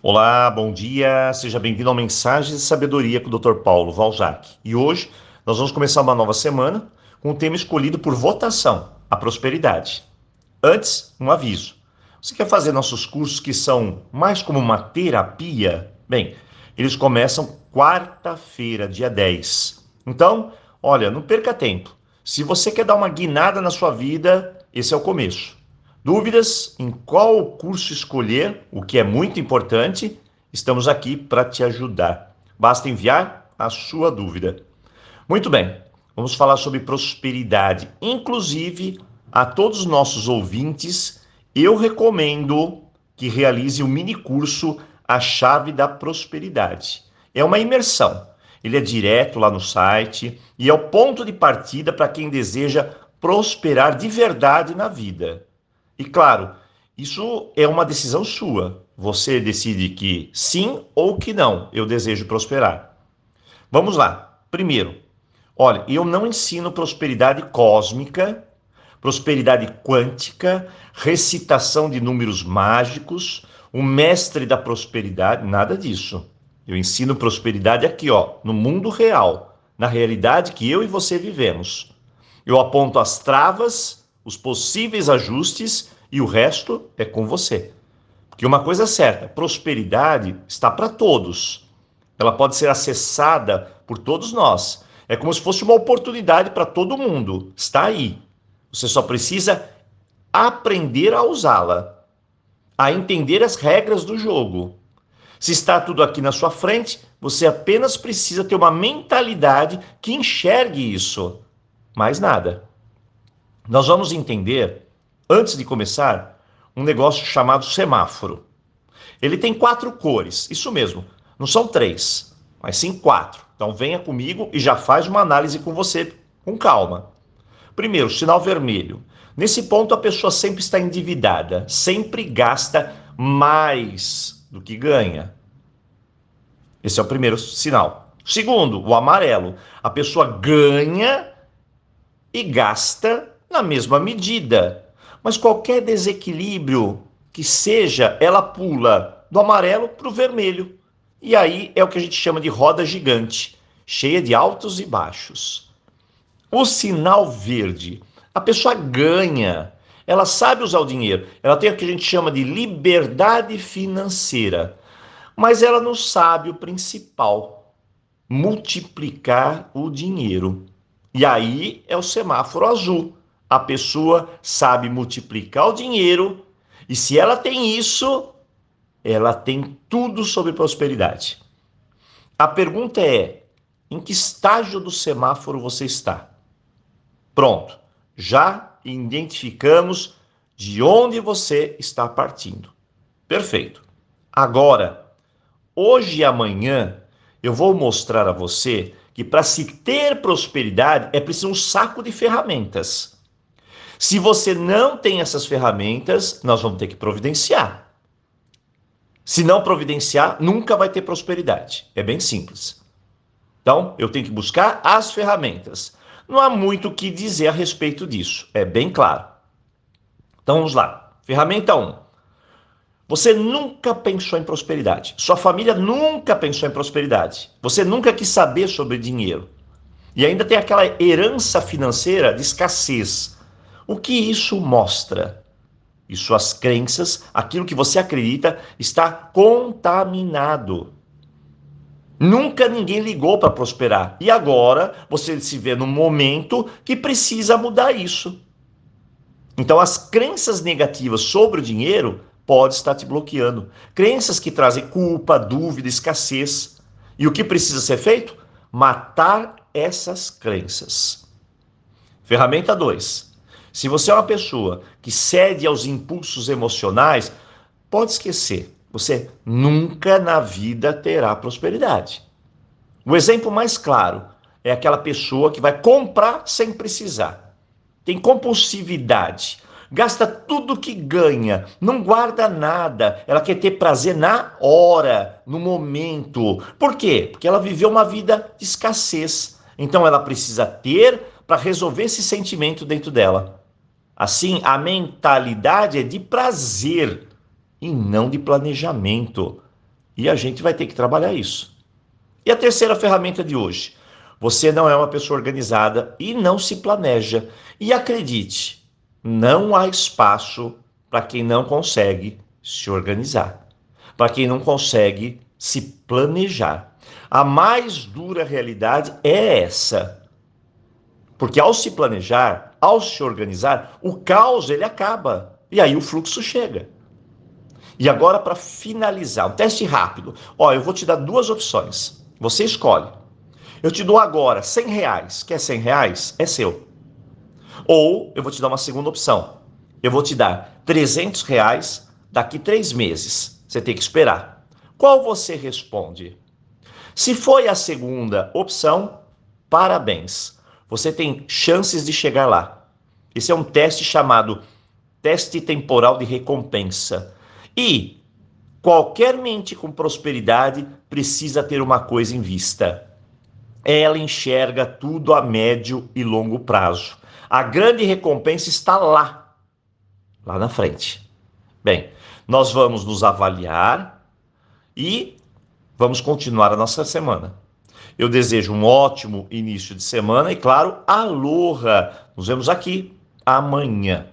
Olá, bom dia, seja bem-vindo ao Mensagens de Sabedoria com o Dr. Paulo Valzac. E hoje nós vamos começar uma nova semana com o tema escolhido por votação, a prosperidade. Antes, um aviso. Você quer fazer nossos cursos que são mais como uma terapia? Bem, eles começam quarta-feira, dia 10. Então, olha, não perca tempo. Se você quer dar uma guinada na sua vida, esse é o começo. Dúvidas em qual curso escolher, o que é muito importante, estamos aqui para te ajudar. Basta enviar a sua dúvida. Muito bem, vamos falar sobre prosperidade. Inclusive, a todos os nossos ouvintes, eu recomendo que realize o mini curso A Chave da Prosperidade. É uma imersão. Ele é direto lá no site e é o ponto de partida para quem deseja prosperar de verdade na vida. E claro, isso é uma decisão sua. Você decide que sim ou que não, eu desejo prosperar. Vamos lá. Primeiro, olha, eu não ensino prosperidade cósmica, prosperidade quântica, recitação de números mágicos, o mestre da prosperidade, nada disso. Eu ensino prosperidade aqui, ó, no mundo real, na realidade que eu e você vivemos. Eu aponto as travas os possíveis ajustes e o resto é com você. Porque uma coisa é certa, prosperidade está para todos. Ela pode ser acessada por todos nós. É como se fosse uma oportunidade para todo mundo. Está aí. Você só precisa aprender a usá-la, a entender as regras do jogo. Se está tudo aqui na sua frente, você apenas precisa ter uma mentalidade que enxergue isso. Mais nada. Nós vamos entender, antes de começar, um negócio chamado semáforo. Ele tem quatro cores, isso mesmo, não são três, mas sim quatro. Então venha comigo e já faz uma análise com você, com calma. Primeiro, sinal vermelho. Nesse ponto, a pessoa sempre está endividada, sempre gasta mais do que ganha. Esse é o primeiro sinal. Segundo, o amarelo. A pessoa ganha e gasta na mesma medida. Mas qualquer desequilíbrio que seja, ela pula do amarelo para o vermelho. E aí é o que a gente chama de roda gigante, cheia de altos e baixos. O sinal verde, a pessoa ganha, ela sabe usar o dinheiro, ela tem o que a gente chama de liberdade financeira, mas ela não sabe o principal: multiplicar o dinheiro. E aí é o semáforo azul a pessoa sabe multiplicar o dinheiro e se ela tem isso, ela tem tudo sobre prosperidade. A pergunta é: em que estágio do semáforo você está? Pronto, já identificamos de onde você está partindo. Perfeito. Agora, hoje e amanhã, eu vou mostrar a você que para se ter prosperidade é preciso um saco de ferramentas. Se você não tem essas ferramentas, nós vamos ter que providenciar. Se não providenciar, nunca vai ter prosperidade. É bem simples. Então, eu tenho que buscar as ferramentas. Não há muito o que dizer a respeito disso. É bem claro. Então, vamos lá. Ferramenta 1. Você nunca pensou em prosperidade. Sua família nunca pensou em prosperidade. Você nunca quis saber sobre dinheiro. E ainda tem aquela herança financeira de escassez o que isso mostra? E suas crenças, aquilo que você acredita, está contaminado. Nunca ninguém ligou para prosperar. E agora você se vê num momento que precisa mudar isso. Então, as crenças negativas sobre o dinheiro podem estar te bloqueando. Crenças que trazem culpa, dúvida, escassez. E o que precisa ser feito? Matar essas crenças. Ferramenta 2 se você é uma pessoa que cede aos impulsos emocionais, pode esquecer, você nunca na vida terá prosperidade. O exemplo mais claro é aquela pessoa que vai comprar sem precisar. Tem compulsividade, gasta tudo que ganha, não guarda nada. Ela quer ter prazer na hora, no momento. Por quê? Porque ela viveu uma vida de escassez. Então ela precisa ter para resolver esse sentimento dentro dela. Assim, a mentalidade é de prazer e não de planejamento. E a gente vai ter que trabalhar isso. E a terceira ferramenta de hoje. Você não é uma pessoa organizada e não se planeja. E acredite, não há espaço para quem não consegue se organizar, para quem não consegue se planejar. A mais dura realidade é essa. Porque ao se planejar, ao se organizar, o caos ele acaba e aí o fluxo chega. E agora para finalizar, um teste rápido. Ó, eu vou te dar duas opções. Você escolhe. Eu te dou agora 100 reais. Quer 100 reais? É seu. Ou eu vou te dar uma segunda opção. Eu vou te dar 300 reais daqui três meses. Você tem que esperar. Qual você responde? Se foi a segunda opção, parabéns. Você tem chances de chegar lá. Esse é um teste chamado teste temporal de recompensa. E qualquer mente com prosperidade precisa ter uma coisa em vista. Ela enxerga tudo a médio e longo prazo. A grande recompensa está lá, lá na frente. Bem, nós vamos nos avaliar e vamos continuar a nossa semana. Eu desejo um ótimo início de semana e, claro, aloha! Nos vemos aqui amanhã.